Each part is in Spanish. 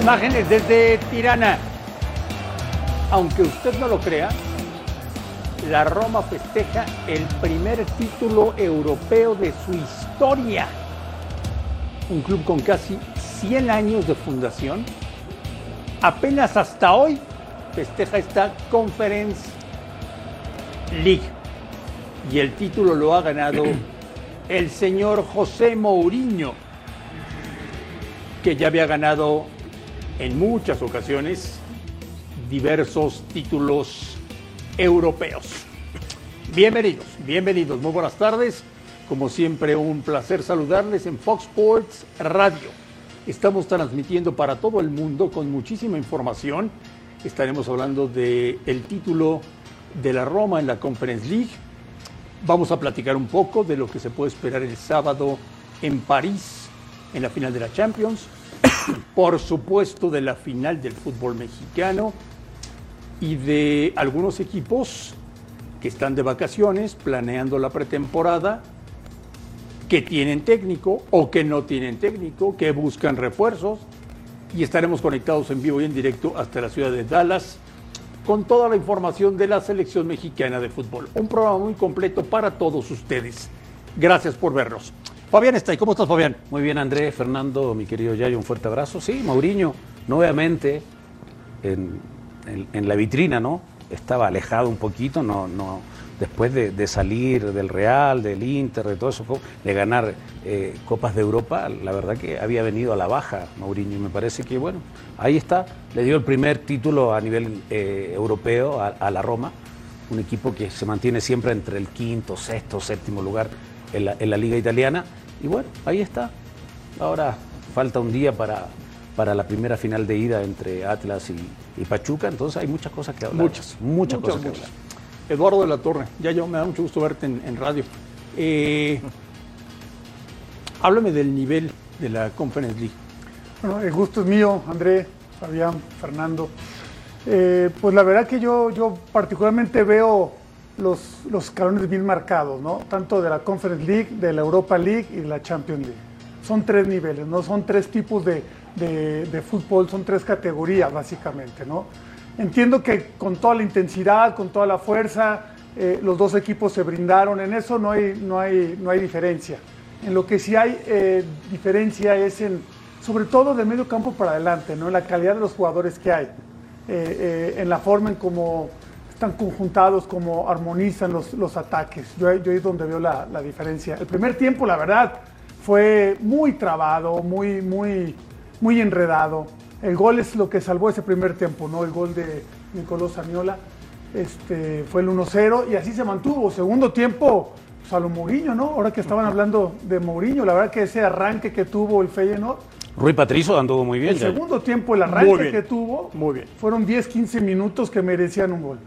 Imágenes desde Tirana. Aunque usted no lo crea, la Roma festeja el primer título europeo de su historia. Un club con casi 100 años de fundación. Apenas hasta hoy festeja esta Conference League. Y el título lo ha ganado el señor José Mourinho, que ya había ganado en muchas ocasiones diversos títulos europeos. Bienvenidos, bienvenidos, muy buenas tardes. Como siempre, un placer saludarles en Fox Sports Radio. Estamos transmitiendo para todo el mundo con muchísima información. Estaremos hablando del el título de la Roma en la Conference League. Vamos a platicar un poco de lo que se puede esperar el sábado en París en la final de la Champions por supuesto de la final del fútbol mexicano y de algunos equipos que están de vacaciones planeando la pretemporada, que tienen técnico o que no tienen técnico, que buscan refuerzos y estaremos conectados en vivo y en directo hasta la ciudad de Dallas con toda la información de la selección mexicana de fútbol. Un programa muy completo para todos ustedes. Gracias por vernos. Fabián está ahí. ¿Cómo estás, Fabián? Muy bien, Andrés, Fernando, mi querido Yayo, un fuerte abrazo. Sí, Mauriño, nuevamente en, en- la vitrina, ¿no? Estaba alejado un poquito, no, no, después de, salir del Real, del Inter, de todo eso, de ganar eh, Copas de Europa, la verdad que había venido a la baja Mauriño. Y me parece que, bueno, ahí está. Le dio el primer título a nivel eh, europeo a, a la Roma un equipo que se mantiene siempre entre el quinto, sexto, séptimo lugar en la, en la liga italiana. Y bueno, ahí está. Ahora falta un día para, para la primera final de ida entre Atlas y, y Pachuca, entonces hay muchas cosas que hablar. Muchas, muchas, muchas, cosas que hablar. Eduardo de la Torre, ya yo me da mucho gusto verte en, en radio. Eh, háblame del nivel de la Conference League. Bueno, el gusto es mío, André, Fabián, Fernando. Eh, pues la verdad que yo, yo particularmente veo los, los escalones bien marcados, ¿no? Tanto de la Conference League, de la Europa League y de la Champions League. Son tres niveles, ¿no? Son tres tipos de, de- de fútbol, son tres categorías básicamente, ¿no? Entiendo que con toda la intensidad, con toda la fuerza, eh, los dos equipos se brindaron, en eso no hay, no hay, no hay diferencia. En lo que sí hay eh, diferencia es en, sobre todo del medio campo para adelante, ¿no? En la calidad de los jugadores que hay, eh, eh, en la forma en cómo están conjuntados, cómo armonizan los, los ataques. Yo, yo es donde veo la, la diferencia. El primer tiempo, la verdad, fue muy trabado, muy, muy, muy enredado. El gol es lo que salvó ese primer tiempo, ¿no? El gol de Nicolás Saniola. Este, fue el 1-0 y así se mantuvo. Segundo tiempo, pues, a lo Mourinho, ¿no? Ahora que estaban hablando de Mourinho, la verdad que ese arranque que tuvo el Feyenoord, Rui Patricio anduvo muy bien. el segundo tiempo, el arranque que tuvo, Muy bien. fueron 10-15 minutos que merecían un gol.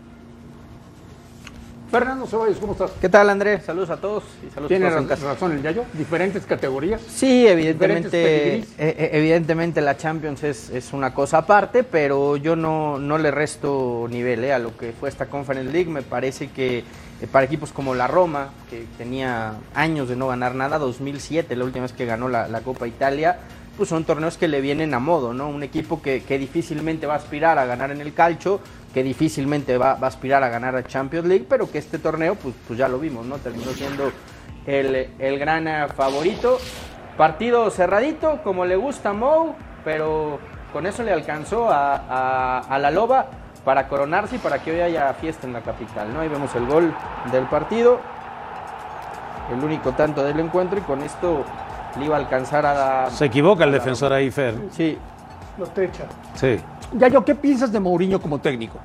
Fernando Ceballos, ¿cómo estás? ¿Qué tal, André? Saludos a todos y saludos a todos en casa. razón el Yayo, diferentes categorías. Sí, evidentemente, eh, eh, evidentemente la Champions es, es una cosa aparte, pero yo no, no le resto nivel eh, a lo que fue esta Conference League. Me parece que eh, para equipos como la Roma, que tenía años de no ganar nada, 2007, la última vez que ganó la, la Copa Italia, pues son torneos que le vienen a modo, ¿no? Un equipo que, que difícilmente va a aspirar a ganar en el calcio, que difícilmente va, va a aspirar a ganar a Champions League, pero que este torneo, pues, pues ya lo vimos, ¿no? Terminó siendo el, el gran eh, favorito. Partido cerradito, como le gusta a Mou, pero con eso le alcanzó a, a- a la Loba para coronarse y para que hoy haya fiesta en la capital, ¿no? Ahí vemos el gol del partido, el único tanto del encuentro y con esto le iba a alcanzar a... Se equivoca el defensor ahí, Fer. Sí, lo techa. Sí. Yayo, ¿qué piensas de Mourinho como técnico?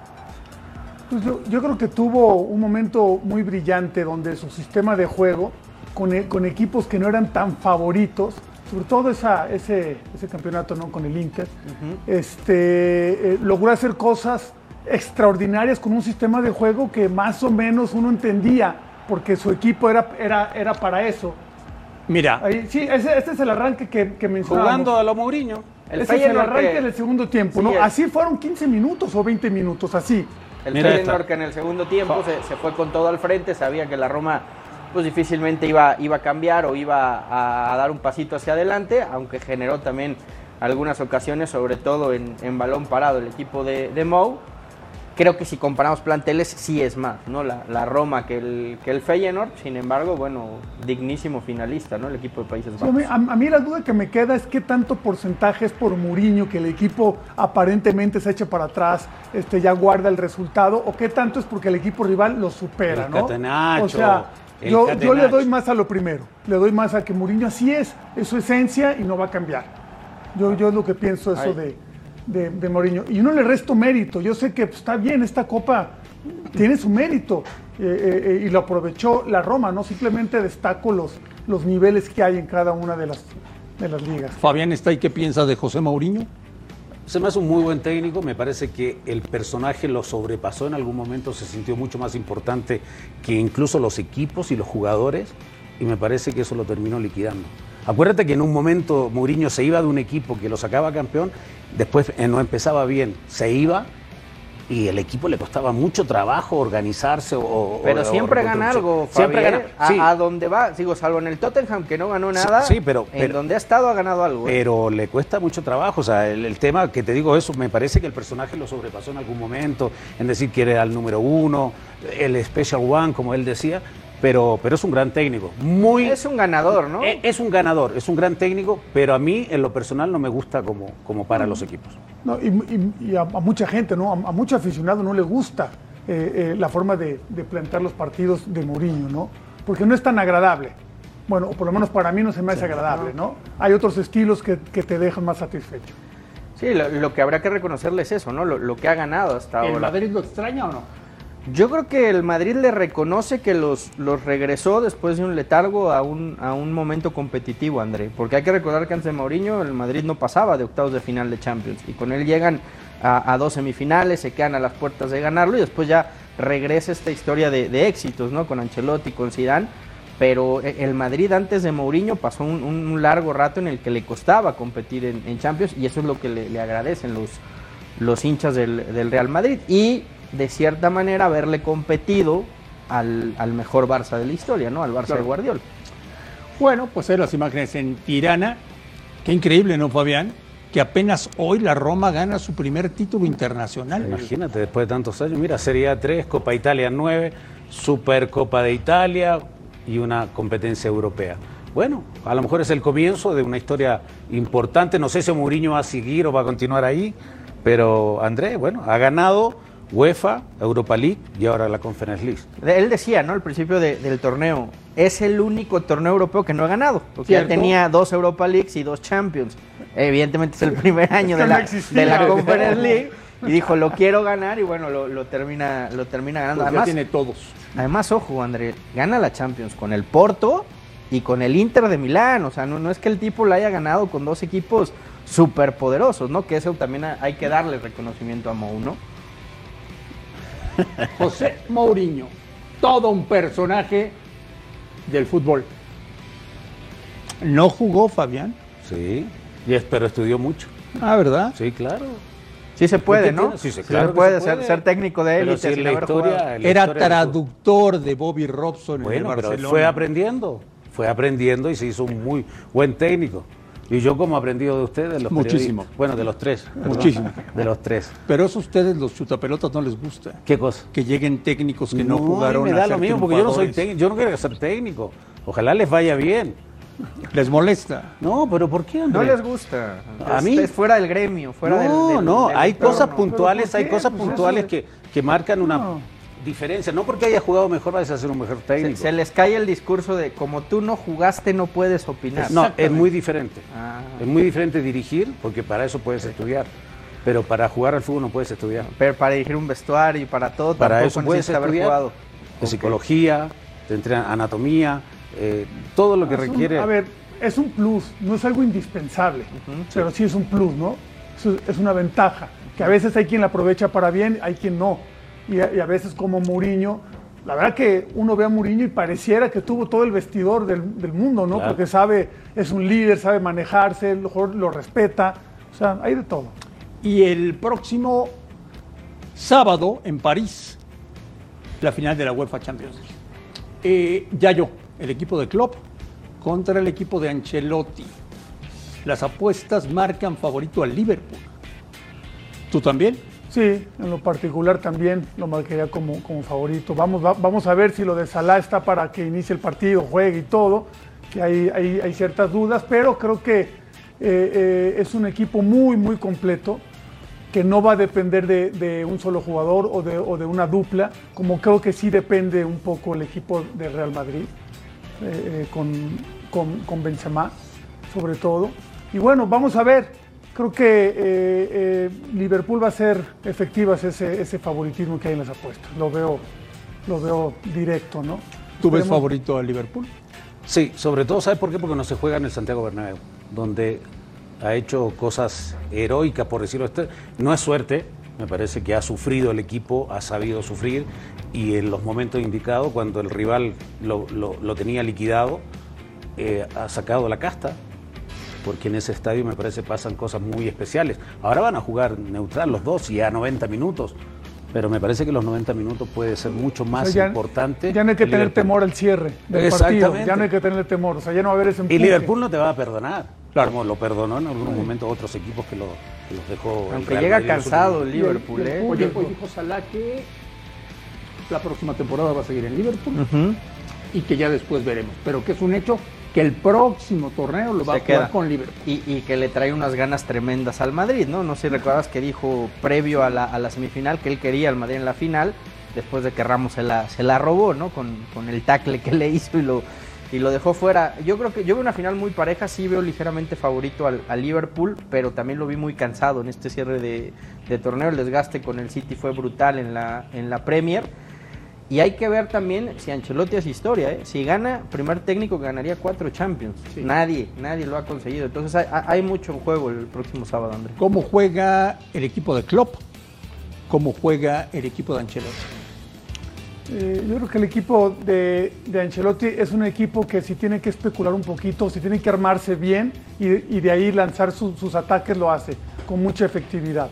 Pues yo, yo creo que tuvo un momento muy brillante donde su sistema de juego, con, e- con equipos que no eran tan favoritos, sobre todo esa, ese, ese campeonato ¿no? con el Inter, este, eh, logró hacer cosas extraordinarias con un sistema de juego que más o menos uno entendía, porque su equipo era, era, era para eso. Mira, Ahí, sí, ese, este es el arranque que, que mencionábamos. Jugando a lo Mourinho. El Ese es el arranque que- del segundo tiempo, Sí, ¿no? es. Así fueron 15 minutos o 20 minutos, así. El Feyenoord que en el segundo tiempo se, se fue con todo al frente, sabía que la Roma pues difícilmente iba, iba a cambiar o iba a, a dar un pasito hacia adelante, aunque generó también algunas ocasiones, sobre todo en, en balón parado el equipo de, de Mou. Creo que si comparamos planteles, sí es más, ¿no? La, la Roma que el, que el Feyenoord, sin embargo, bueno, dignísimo finalista, ¿no? El equipo de Países Sí, a, mí, Bajos. a- a mí la duda que me queda es qué tanto porcentaje es por Muriño, que el equipo aparentemente se echa para atrás, este, ya guarda el resultado, o qué tanto es porque el equipo rival lo supera, El ¿no? catenacho, o sea, el yo, yo le doy más a lo primero, le doy más a que Muriño así es, es su esencia y no va a cambiar. Yo, yo es lo que pienso eso Ay. de, de, de Mourinho. Y no le resto mérito, yo sé que pues, está bien, esta copa tiene su mérito eh, eh, eh, y lo aprovechó la Roma, no simplemente destaco los, los niveles que hay en cada una de las, de las ligas. Fabián está ahí, ¿qué piensas de José Mourinho? Se me hace un muy buen técnico, me parece que el personaje lo sobrepasó en algún momento, se sintió mucho más importante que incluso los equipos y los jugadores y me parece que eso lo terminó liquidando. Acuérdate que en un momento Mourinho se iba de un equipo que lo sacaba campeón, después eh, no empezaba bien, se iba y el equipo le costaba mucho trabajo organizarse o-. Pero o siempre gana algo, Siempre Fabián, gana, a, sí. a donde va, digo, salvo en el Tottenham que no ganó nada, sí, pero- en pero- donde ha estado ha ganado algo. ¿eh? Pero le cuesta mucho trabajo, o sea, el, el tema que te digo eso, me parece que el personaje lo sobrepasó en algún momento, en decir que era el número uno, el special one, como él decía, pero, pero es un gran técnico, muy... es un ganador, ¿no? eh, es un ganador, es un gran técnico, pero a mí en lo personal no me gusta como, como para los equipos. No, y y- y a, a mucha gente, ¿no? A, a mucho aficionado no le gusta eh, eh, la forma de, de plantear los partidos de Mourinho, ¿no? Porque no es tan agradable. Bueno, o por lo menos para mí no se me hace agradable, ¿no? Hay otros estilos que, que te dejan más satisfecho. Sí, lo, lo que habrá que reconocerle es eso, ¿no? Lo, lo que ha ganado hasta ¿El ahora. Madrid lo extraña o no? Yo creo que el Madrid le reconoce que los, los regresó después de un letargo a un, a un momento competitivo, André. Porque hay que recordar que antes de Mourinho el Madrid no pasaba de octavos de final de Champions. Y con él llegan a, dos semifinales, se quedan a las puertas de ganarlo y después ya regresa esta historia de, de éxitos, ¿no? Con Ancelotti, con Zidane. Pero e- el Madrid antes de Mourinho pasó un, un largo rato en el que le costaba competir en, en Champions y eso es lo que le, le agradecen los, los hinchas del, del Real Madrid y de cierta manera haberle competido al, al mejor Barça de la historia, ¿no? Al Barça Claro. de Guardiola. Bueno, pues hay las imágenes en Tirana. Qué increíble, ¿no, Fabián? Que apenas hoy la Roma gana su primer título internacional. Imagínate, después de tantos años, mira, Serie A 3, Copa Italia 9, Supercopa de Italia y una competencia europea. Bueno, a lo mejor es el comienzo de una historia importante. No sé si Mourinho va a seguir o va a continuar ahí, pero Andrés, bueno, ha ganado UEFA, Europa League y ahora la Conference League. Él decía, ¿no? Al principio de- del torneo, es el único torneo europeo que no ha ganado, porque ya Cierto. tenía dos Europa Leagues y dos Champions. Evidentemente es el primer año de no la, existía. de la Conference League y dijo, lo quiero ganar y bueno, lo, lo termina, lo termina ganando. Pues ya Además, tiene todos. Además, ojo, André, gana la Champions con el Porto y con el Inter de Milán. O sea, no, no es que el tipo la haya ganado con dos equipos súper poderosos, ¿no? Que eso también ha- hay que darle reconocimiento a Mou, ¿no? José Mourinho, todo un personaje del fútbol. ¿No jugó Fabián? Sí, y es- pero estudió mucho. Ah, ¿verdad? Sí, claro. Sí se puede, ¿Qué ¿no? Sí, sí, se claro puede, se ser, puede. ser técnico de élite si sin la haber historia- la Era traductor de Bobby Robson en el Bueno, pero Barcelona. fue aprendiendo, fue aprendiendo y se hizo un muy buen técnico. Y yo como he aprendido de ustedes, los Muchísimo. Bueno, de los tres. perdón. Muchísimo. De los tres. Pero eso a ustedes, los chutapelotas, no les gusta. ¿Qué cosa? Que lleguen técnicos que no, a mí jugaron me a da ser lo mismo porque yo no soy técnico, yo no quiero ser técnico. Ojalá les vaya bien. Les molesta. No, pero ¿por qué? No André? les gusta. A Es- mí- es fuera del gremio, fuera del- no, del- no, del hay cosas puntuales, ¿Pero por hay cosas Pues puntuales es- que, que marcan una... No. diferencias. No porque haya jugado mejor vayas a ser un mejor técnico. se les cae el discurso de como tú no jugaste no puedes opinar. No, es muy diferente. Ah. Es muy diferente dirigir, porque para eso puedes estudiar. Pero para jugar al fútbol no puedes estudiar. Pero para dirigir un vestuario y para todo Para tampoco eso puedes haber jugado. De psicología, te entrenan anatomía, eh, todo lo que Es un- requiere. a ver, es un plus, no es algo indispensable, pero sí es un plus, ¿no? Es, es una ventaja, que a veces hay quien la aprovecha para bien, hay quien no. Y a, y a veces como Mourinho, la verdad que uno ve a Mourinho y pareciera que tuvo todo el vestidor del, del mundo, ¿no? Claro. Porque sabe, es un líder, sabe manejarse, lo respeta, o sea, hay de todo. Y el próximo sábado en París, la final de la UEFA Champions League. Eh, ya yo, el equipo de Klopp contra el equipo de Ancelotti. Las apuestas marcan favorito al Liverpool. ¿Tú también? Sí, en lo particular también lo marcaría como, como favorito. Vamos, va- vamos a ver si lo de Salah está para que inicie el partido, juegue y todo, que hay, hay, hay ciertas dudas, pero creo que eh, eh, es un equipo muy, muy completo, que no va a depender de, un solo jugador o de, o de una dupla, como creo que sí depende un poco el equipo de Real Madrid, eh, con, con, con Benzema, sobre todo. Y bueno, vamos a ver. Creo que eh, eh, Liverpool va a ser efectivas ese, ese favoritismo que hay en las apuestas. Lo veo, lo veo directo, ¿no? ¿Tú ves favorito al Liverpool? Sí, sobre todo, ¿sabes por qué? Porque no se juega en el Santiago Bernabéu, donde ha hecho cosas heroicas, por decirlo así. No es suerte, me parece que ha sufrido el equipo, ha sabido sufrir y en los momentos indicados, cuando el rival lo, lo- lo tenía liquidado, eh, ha sacado la casta, porque en ese estadio me parece pasan cosas muy especiales. Ahora van a jugar neutral los dos y a 90 minutos, pero me parece que los 90 minutos puede ser mucho O más sea, ya- importante. Ya no hay que tener Liverpool. temor al cierre del partido. Ya no hay que tener temor. O sea, ya no va a haber ese Y. Liverpool no te va a perdonar. Claro. Como lo perdonó en algunos momentos otros equipos que, lo, que los dejó. el Aunque Real llega Madrid cansado el momento. Liverpool, ¿eh? Oye, Salah que la próxima temporada va a seguir en Liverpool y que ya después veremos. Pero que es un hecho que el próximo torneo lo va Se a jugar queda. con Liverpool. Y, y que le trae unas ganas tremendas al Madrid, ¿no? No sé si recuerdas que dijo previo a la, a la semifinal que él quería al Madrid en la final, después de que Ramos se la, se la robó, ¿no? Con, con el tackle que le hizo y lo, y lo dejó fuera. Yo creo que yo veo una final muy pareja, sí veo ligeramente favorito al, al Liverpool, pero también lo vi muy cansado en este cierre de, de torneo. El desgaste con el City fue brutal en la, en la Premier. Y hay que ver también si Ancelotti es historia, ¿eh? Si gana, primer técnico ganaría cuatro Champions. Sí. Nadie, nadie lo ha conseguido. Entonces hay, hay mucho en juego el próximo sábado, André. ¿Cómo juega el equipo de Klopp? ¿Cómo juega el equipo de Ancelotti? Eh, yo creo que el equipo de, de Ancelotti es un equipo que si tiene que especular un poquito, si tiene que armarse bien y, y de ahí lanzar su- sus ataques, lo hace con mucha efectividad.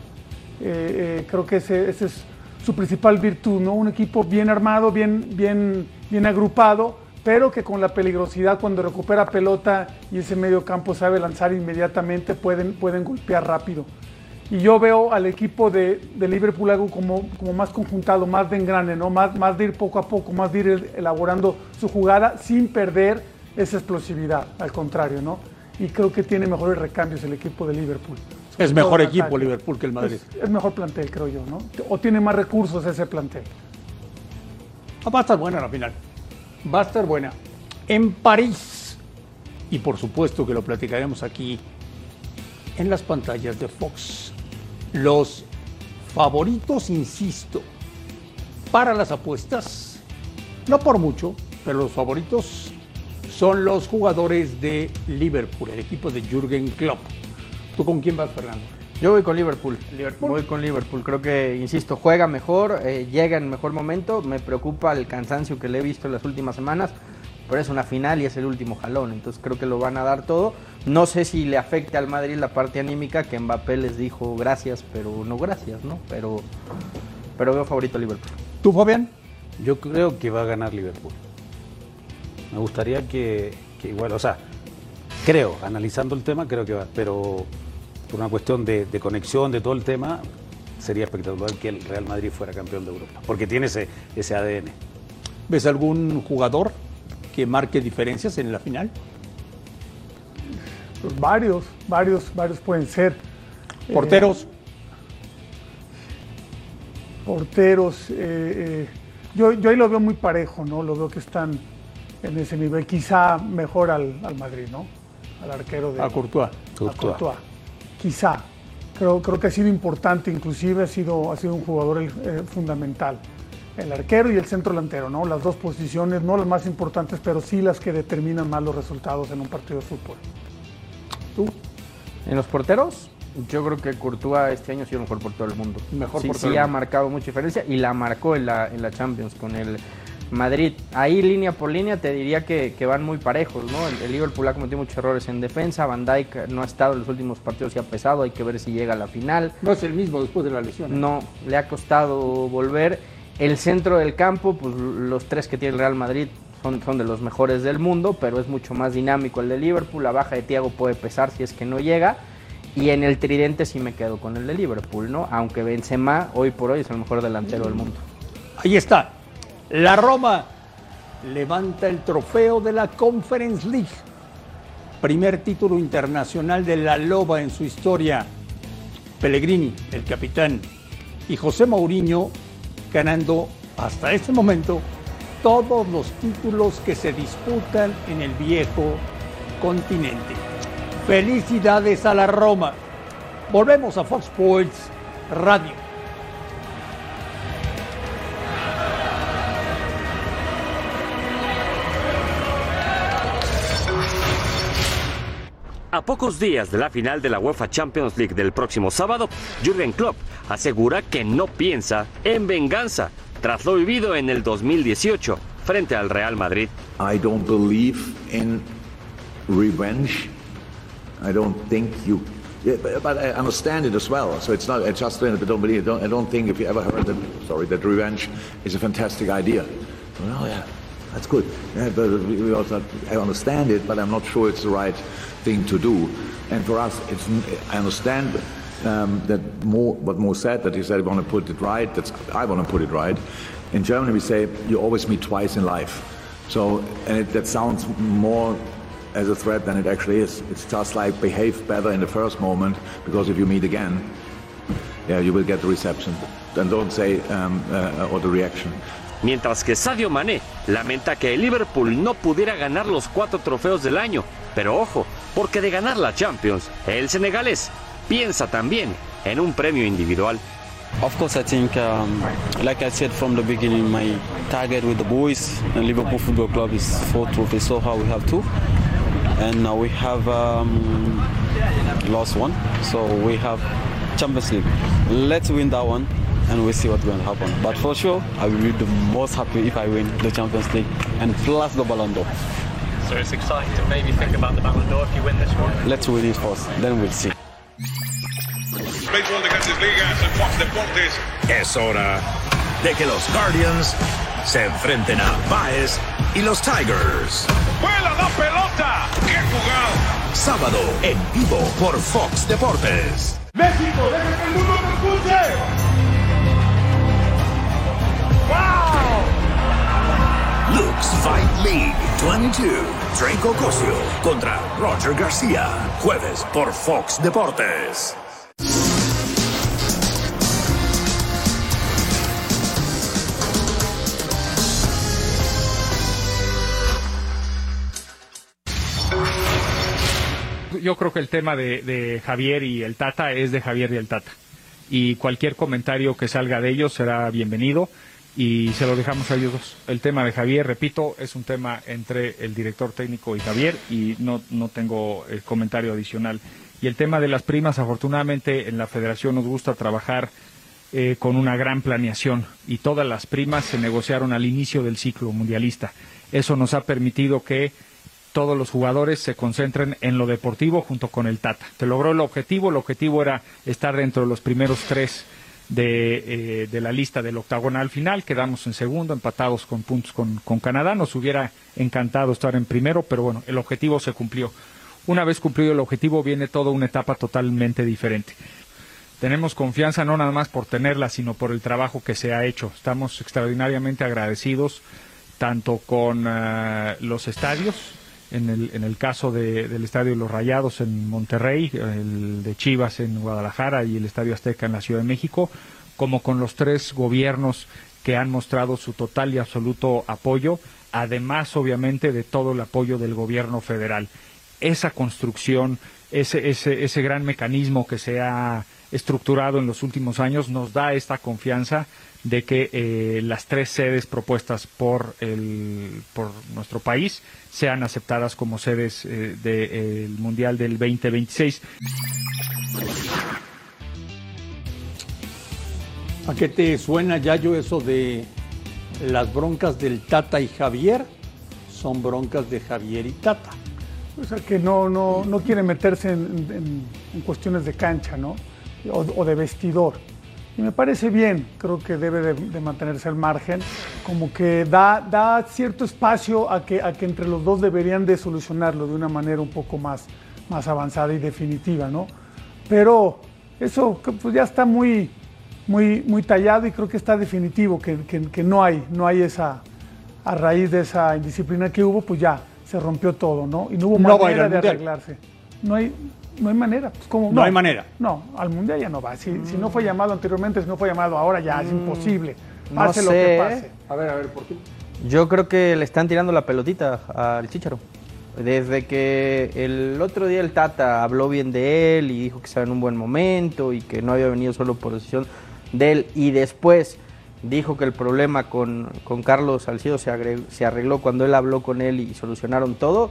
Eh, eh, creo que ese, ese es su principal virtud, ¿no? Un equipo bien armado, bien, bien, bien agrupado, pero que con la peligrosidad cuando recupera pelota y ese medio campo sabe lanzar inmediatamente, pueden, pueden golpear rápido. Y yo veo al equipo de, Liverpool algo como, como más conjuntado, más de engrane, ¿no? más, más de ir poco a poco, más de ir elaborando su jugada sin perder esa explosividad, al contrario, ¿no? Y creo que tiene mejores recambios el equipo de Liverpool. Es mejor equipo ataque. Liverpool que el Madrid. Es, es mejor plantel, creo yo, ¿no? O tiene más recursos ese plantel. Ah, Va a estar buena la final. Va a estar buena. En París. Y por supuesto que lo platicaremos aquí en las pantallas de Fox. Los favoritos, insisto, para las apuestas, no por mucho, pero los favoritos son los jugadores de Liverpool, el equipo de Jürgen Klopp. ¿Tú con quién vas, Fernando? Yo voy con Liverpool. Liverpool. Voy con Liverpool. Creo que, insisto, juega mejor, eh, llega en mejor momento. Me preocupa el cansancio que le he visto en las últimas semanas, pero es una final y es el último jalón. Entonces creo que lo van a dar todo. No sé si le afecte al Madrid la parte anímica, que Mbappé les dijo gracias, pero no gracias, ¿no? Pero, pero veo favorito a Liverpool. ¿Tú, Fabián? Yo creo que va a ganar Liverpool. Me gustaría que, que igual, o sea, creo, analizando el tema, creo que va, pero por una cuestión de, de conexión de todo el tema, sería espectacular que el Real Madrid fuera campeón de Europa, porque tiene ese, ese ADN. ¿Ves algún jugador que marque diferencias en la final? Pues varios, varios, varios pueden ser. Porteros. porteros. eh, eh, yo, yo ahí lo veo muy parejo, ¿no? Lo veo que están en ese nivel, quizá mejor al, al Madrid, ¿no? Al arquero de A Courtois. a Courtois. Courtois. Quizá. Creo, creo que ha sido importante, inclusive ha sido, ha sido un jugador eh, fundamental. El arquero y el centro delantero, ¿no? Las dos posiciones, no las más importantes, pero sí las que determinan más los resultados en un partido de fútbol. ¿Tú? En los porteros, yo creo que Courtois este año ha sido el mejor portero del mundo. Mejor sí, portero sí del ha marcado mucha diferencia y la marcó en la, en la Champions con el Madrid. Ahí línea por línea te diría que, que van muy parejos, ¿no? El, el Liverpool ha cometido muchos errores en defensa, Van Dijk no ha estado en los últimos partidos y ha pesado, hay que ver si llega a la final. No es el mismo después de la lesión. ¿eh? No, le ha costado volver. El centro del campo, pues los tres que tiene el Real Madrid son, son de los mejores del mundo, pero es mucho más dinámico el de Liverpool. La baja de Thiago puede pesar si es que no llega. Y en el tridente sí me quedo con el de Liverpool, ¿no? Aunque Benzema hoy por hoy es el mejor delantero del mundo. Ahí está. La Roma levanta el trofeo de la Conference League. Primer título internacional de la Loba en su historia. Pellegrini, el capitán, y José Mourinho ganando hasta este momento todos los títulos que se disputan en el viejo continente. Felicidades a la Roma. Volvemos a Fox Sports Radio. Pocos días de la final de la UEFA Champions League del próximo sábado, Jürgen Klopp asegura que no piensa en venganza tras lo vivido en el 2018 frente al Real Madrid. I don't believe in revenge. I don't think you. But, I understand it as well. So it's not. I just I don't believe. I don't think if you ever heard that. Sorry, that revenge is a fantastic idea. Well, yeah, that's good. But we also, I understand it, but I'm not sure it's the right thing to do. And for us, it's. I understand um, that more. What Mo said that he said, "I want to put it right." That's I want to put it right. In Germany, we say you always meet twice in life. So, and it, that sounds more as a threat than it actually is. It's just like behave better in the first moment because if you meet again, yeah, you will get the reception. Then don't say um, uh, or the reaction. Mientras que Sadio Mané lamenta que el Liverpool no pudiera ganar los cuatro trofeos del año. Pero ojo, porque de ganar la Champions, el senegalés piensa también en un premio individual. Of course, I think, um, like I said from the beginning, my target with the boys and Liverpool Football Club is four trophies. So far, we have two, and now we have um, lost one. So we have Champions League. Let's win that one, and we'll see what's going to happen. But for sure, I will be the most happy if I win the Champions League and plus the Ballon d'Or. So it's exciting to maybe think about the Ballon d'Or if you win this one. Let's win it first, then we'll see. Béisbol de Grandes Ligas en Fox Deportes. Es hora de que los Guardians se enfrenten a Baez y los Tigers. ¡Vuela la pelota! ¡Qué jugada! Sábado en vivo por Fox Deportes. ¡México, deja que el mundo te escuche! Fight League 22. Draco Cosio contra Roger García. Jueves por Fox Deportes. Yo creo que el tema de, de Javier y el Tata es de Javier y el Tata. Y cualquier comentario que salga de ellos será bienvenido y se lo dejamos a ellos dos. El tema de Javier, repito, es un tema entre el director técnico y Javier y no, no tengo el comentario adicional. Y el tema de las primas, afortunadamente en la federación nos gusta trabajar eh, con una gran planeación y todas las primas se negociaron al inicio del ciclo mundialista. Eso nos ha permitido que todos los jugadores se concentren en lo deportivo junto con el Tata. Se logró el objetivo, el objetivo era estar dentro de los primeros tres de, eh, de la lista del octagonal final, quedamos en segundo, empatados con puntos con, con Canadá, nos hubiera encantado estar en primero, pero bueno, el objetivo se cumplió. Una vez cumplido el objetivo viene toda una etapa totalmente diferente. Tenemos confianza no nada más por tenerla, sino por el trabajo que se ha hecho. Estamos extraordinariamente agradecidos tanto con uh, los estadios, en el, en el caso de, del Estadio de los Rayados en Monterrey, el de Chivas en Guadalajara y el Estadio Azteca en la Ciudad de México, como con los tres gobiernos que han mostrado su total y absoluto apoyo, además obviamente de todo el apoyo del gobierno federal. Esa construcción, ese, ese, ese gran mecanismo que se ha estructurado en los últimos años nos da esta confianza de que eh, las tres sedes propuestas por, el, por nuestro país sean aceptadas como sedes eh, del Mundial del 2026. ¿A qué te suena, Yayo, eso de las broncas del Tata y Javier? Son broncas de Javier y Tata. O sea, que no, no, no quiere meterse en, en- en cuestiones de cancha, ¿no? O, o de vestidor. Y me parece bien, creo que debe de, de mantenerse al margen, como que da, da cierto espacio a que, a que entre los dos deberían de solucionarlo de una manera un poco más, más avanzada y definitiva, ¿no? Pero eso pues, ya está muy, muy, muy tallado y creo que está definitivo, que, que- que no hay, no hay esa, a raíz de esa indisciplina que hubo, pues ya se rompió todo, ¿no? Y no hubo No manera de arreglarse. No hay, no hay manera. Pues, ¿cómo? No hay manera. No, al mundial ya no va. Si, si no fue llamado anteriormente, si no fue llamado ahora, ya es imposible. no Pase lo que ¿eh? pase. A ver, a ver, ¿por qué? Yo creo que le están tirando la pelotita al Chicharo. Desde que el otro día el Tata habló bien de él y dijo que estaba en un buen momento y que no había venido solo por decisión de él y después dijo que el problema con, con Carlos Salcido se, agre- se arregló cuando él habló con él y solucionaron todo,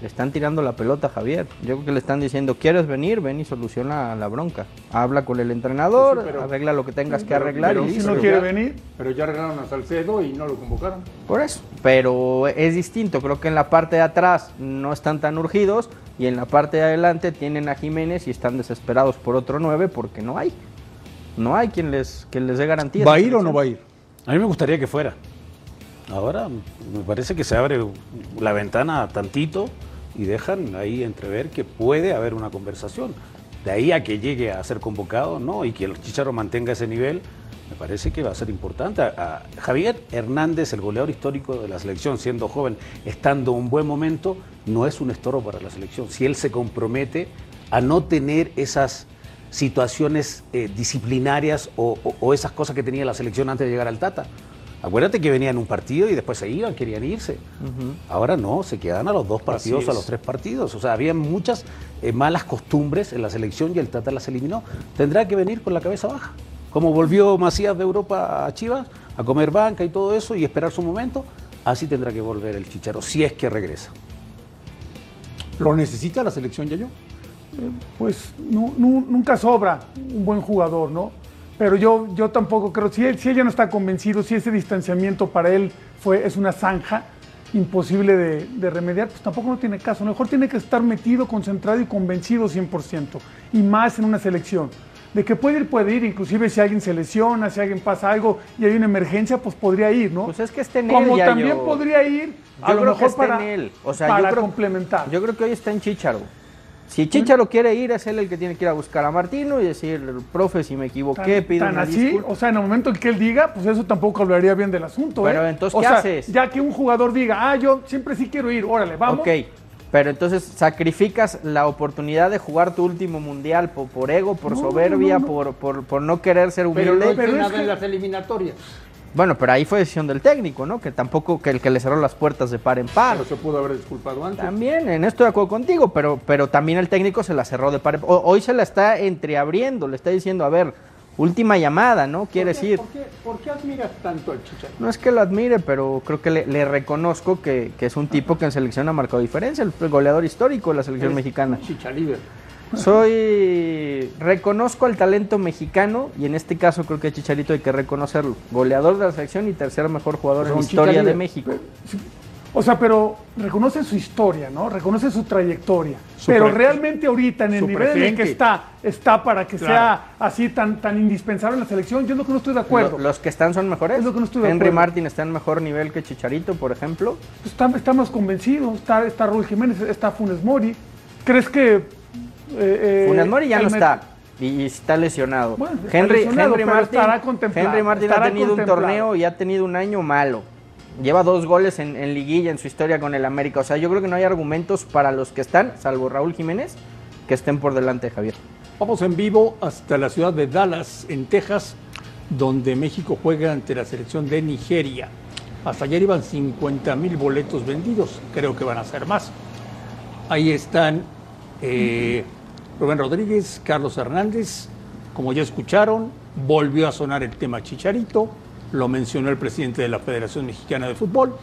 le están tirando la pelota a Javier. Yo creo que le están diciendo, ¿quieres venir? Ven y soluciona la bronca. Habla con el entrenador, sí, pero- arregla lo que tengas que arreglar pero y si no quiere ya- venir. Pero ya arreglaron a Salcedo y no lo convocaron. Por eso. Pero es distinto. Creo que en la parte de atrás no están tan urgidos y en la parte de adelante tienen a Jiménez y están desesperados por otro 9 porque no hay. No hay quien les, quien les dé garantía. ¿Va a ir o no va a ir? A mí me gustaría que fuera. Ahora me parece que se abre la ventana tantito y dejan ahí entrever que puede haber una conversación. De ahí a que llegue a ser convocado, ¿no? Y que el Chicharo mantenga ese nivel, me parece que va a ser importante. A- Javier Hernández, el goleador histórico de la selección, siendo joven, estando en un buen momento, no es un estorbo para la selección. Si él se compromete a no tener esas situaciones eh, disciplinarias o- o esas cosas que tenía la selección antes de llegar al Tata. Acuérdate que venían un partido y después se iban, querían irse. Ahora no, se quedan a los dos partidos, a los tres partidos. O sea, había muchas eh, malas costumbres en la selección y el Tata las eliminó. Tendrá que venir con la cabeza baja. Como volvió Macías de Europa a Chivas, a comer banca y todo eso y esperar su momento, así tendrá que volver el Chicharo, si es que regresa. ¿Lo necesita la selección, Yayo? Pues nu- nu- nunca sobra un buen jugador, ¿no? Pero yo, yo tampoco creo, si él, si ella no está convencido, si ese distanciamiento para él fue, es una zanja imposible de, de remediar, pues tampoco no tiene caso. A lo mejor tiene que estar metido, concentrado y convencido 100%, y más en una selección. De que puede ir, puede ir, inclusive si alguien se lesiona, si alguien pasa algo y hay una emergencia, pues podría ir, ¿no? Pues es que está en Como él, también podría ir, a Yo lo mejor para, en él. O sea, para yo creo, complementar. Yo creo que hoy está en Chicharo. Si Chicharo quiere ir, es él el que tiene que ir a buscar a Martino y decir, profe, si me equivoqué, pido tan una así, disculpa. o sea, en el momento en que él diga, pues eso tampoco hablaría bien del asunto. Pero ¿eh? entonces, o ¿qué sea, haces? Ya que un jugador diga, ah, yo siempre sí quiero ir, órale, vamos. Ok, pero entonces sacrificas la oportunidad de jugar tu último mundial por, por ego, por No, soberbia, no, no. Por, por, por no querer ser Pero humilde. no hay Pero es nada que- en las eliminatorias. Bueno, pero ahí fue decisión del técnico, ¿no? Que tampoco, que el que le cerró las puertas de par en par. Pero se pudo haber disculpado antes. También, en esto de acuerdo contigo, pero, pero también el técnico se la cerró de par en par. O- Hoy se la está entreabriendo, le está diciendo, a ver, última llamada, ¿no? Quieres ¿Por qué- ir. ¿por qué, por qué admiras tanto al Chicharito? No es que lo admire, pero creo que le, le reconozco que, que es un tipo que en selección ha marcado diferencia, el goleador histórico de la selección Es mexicana. Chichalíder. Soy. Reconozco al talento mexicano y en este caso creo que a Chicharito hay que reconocerlo. Goleador de la selección y tercer mejor jugador O sea, en la historia de. México. O sea, pero reconoce su historia, ¿no? Reconoce su trayectoria. Su pero realmente ahorita, en el nivel en el que está, está para que Claro. sea así tan, tan indispensable en la selección, yo es lo que no estoy de acuerdo. Lo- los que están son mejores. Es lo que no estoy de Henry acuerdo. Martin está en mejor nivel que Chicharito, por ejemplo. Está, está más convencido, está, está Raúl Jiménez, está Funes Mori. ¿Crees que... eh, eh, Funes Mori ya no está. Y y está lesionado. Bueno, está Henry, lesionado, Henry Martin, estará contemplado, Henry Martin ha tenido un torneo y ha tenido un año malo. Lleva dos goles en, en liguilla en su historia con el América. O sea, yo creo que no hay argumentos para los que están, salvo Raúl Jiménez, que estén por delante de Javier. Vamos en vivo hasta la ciudad de Dallas, en Texas, donde México juega ante la selección de Nigeria. Hasta ayer iban 50 mil boletos vendidos, creo que van a ser más. Ahí están eh, Rubén Rodríguez, Carlos Hernández, como ya escucharon, volvió a sonar el tema Chicharito, lo mencionó el presidente de la Federación Mexicana de Fútbol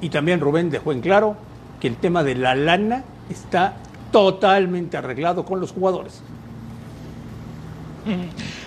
y también Rubén dejó en claro que el tema de la lana está totalmente arreglado con los jugadores.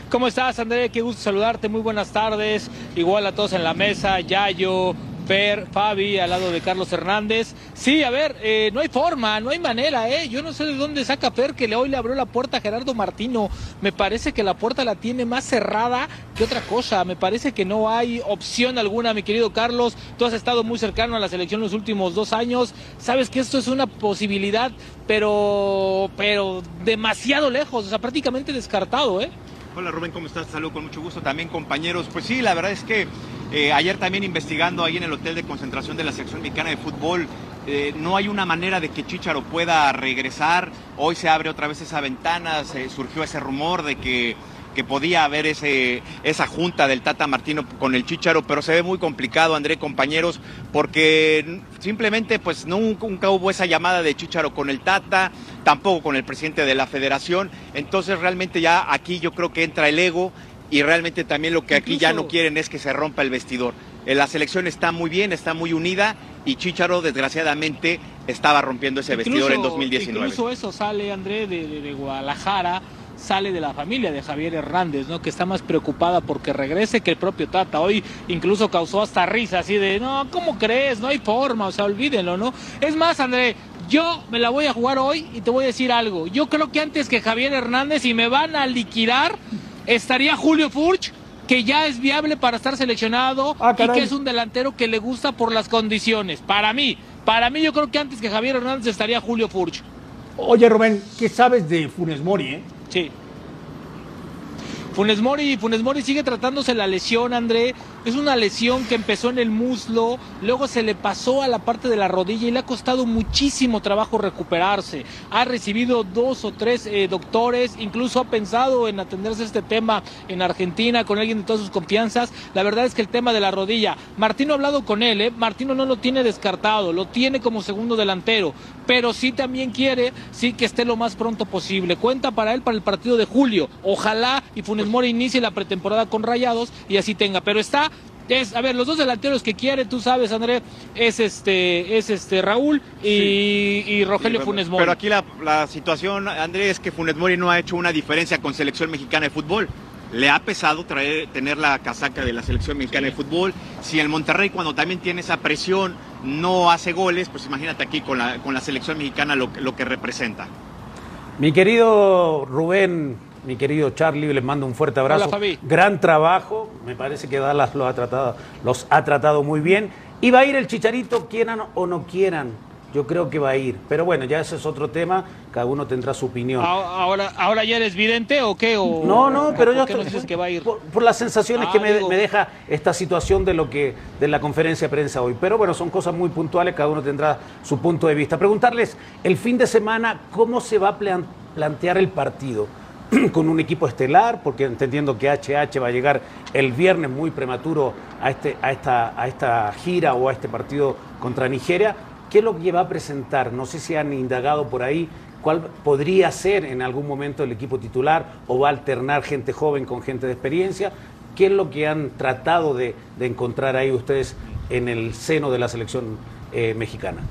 ¿Cómo estás, André? Qué gusto saludarte. Muy buenas tardes. Igual a todos en la mesa, Yayo, Per, Fabi, al lado de Carlos Hernández. Sí, a ver, eh, no hay forma, no hay manera, ¿eh? Yo no sé de dónde saca Per que hoy le abrió la puerta a Gerardo Martino. Me parece que la puerta la tiene más cerrada que otra cosa. Me parece que no hay opción alguna, mi querido Carlos. Tú has estado muy cercano a la selección los últimos dos años. Sabes que esto es una posibilidad, pero, pero demasiado lejos, o sea, prácticamente descartado, ¿eh? Hola Rubén, ¿cómo estás? Saludos con mucho gusto también compañeros. Pues sí, la verdad es que eh, ayer también investigando ahí en el hotel de concentración de la sección mexicana de fútbol, eh, no hay una manera de que Chicharo pueda regresar. Hoy se abre otra vez esa ventana, se surgió ese rumor de que que podía haber ese, esa junta del Tata Martino con el Chicharo, pero se ve muy complicado, André, compañeros, porque simplemente pues nunca hubo esa llamada de Chicharo con el Tata, tampoco con el presidente de la federación, entonces realmente ya aquí yo creo que entra el ego y realmente también lo que aquí ya no quieren es que se rompa el vestidor. Eh, la selección está muy bien, está muy unida y Chicharo desgraciadamente estaba rompiendo ese vestidor en 2019. Incluso eso sale, André, de, de Guadalajara sale de la familia de Javier Hernández, ¿no? Que está más preocupada porque regrese que el propio Tata. Hoy incluso causó hasta risa, así de, no, ¿cómo crees? No hay forma, o sea, olvídenlo, ¿no? Es más, André, yo me la voy a jugar hoy y te voy a decir algo. Yo creo que antes que Javier Hernández, y me van a liquidar, estaría Julio Furch que ya es viable para estar seleccionado ah, y que es un delantero que le gusta por las condiciones. Para mí, para mí yo creo que antes que Javier Hernández estaría Julio Furch. Oye Rubén, ¿qué sabes de Funes Mori? Eh? Sí. Funes Mori, Funes Mori sigue tratándose la lesión, André. Es una lesión que empezó en el muslo, luego se le pasó a la parte de la rodilla y le ha costado muchísimo trabajo recuperarse. Ha recibido dos o tres eh, doctores, incluso ha pensado en atenderse este tema en Argentina con alguien de todas sus confianzas. La verdad es que el tema de la rodilla, Martino ha hablado con él, ¿eh? Martino no lo tiene descartado, lo tiene como segundo delantero, pero sí también quiere, sí que esté lo más pronto posible. Cuenta para él para el partido de julio. Ojalá y Funes Mori inicie la pretemporada con Rayados y así tenga, pero está es, a ver, los dos delanteros que quiere, tú sabes, André, es este, es este Raúl y, Rogelio Funes Mori. Pero aquí la, situación, André, es que Funes Mori no ha hecho una diferencia con selección mexicana de fútbol. Le ha pesado traer, tener la casaca de la selección mexicana de fútbol. Si el Monterrey, cuando también tiene esa presión, no hace goles, pues imagínate aquí con la, con la selección mexicana lo, lo que representa. Mi querido Rubén, mi querido Charlie, les mando un fuerte abrazo. Gran trabajo, me parece que Dallas los ha tratado, los ha tratado muy bien. Y va a ir el Chicharito, quieran o no quieran. Yo creo que va a ir. Pero bueno, ya ese es otro tema, cada uno tendrá su opinión. ¿Ahora, ahora ya eres vidente o qué? O, no, no, pero yo estoy, dices que va a ir? Por, las sensaciones que me, me, deja esta situación de lo que de la conferencia de prensa hoy. Pero bueno, son cosas muy puntuales, cada uno tendrá su punto de vista. Preguntarles, el fin de semana, ¿cómo se va a plantear el partido? con un equipo estelar, porque entendiendo que HH va a llegar el viernes muy prematuro a, este, a, esta, a esta gira o a este partido contra Nigeria. ¿Qué es lo que va a presentar? No sé si han indagado por ahí cuál podría ser en algún momento el equipo titular o va a alternar gente joven con gente de experiencia. ¿Qué es lo que han tratado de, encontrar ahí ustedes en el seno de la selección eh, mexicana?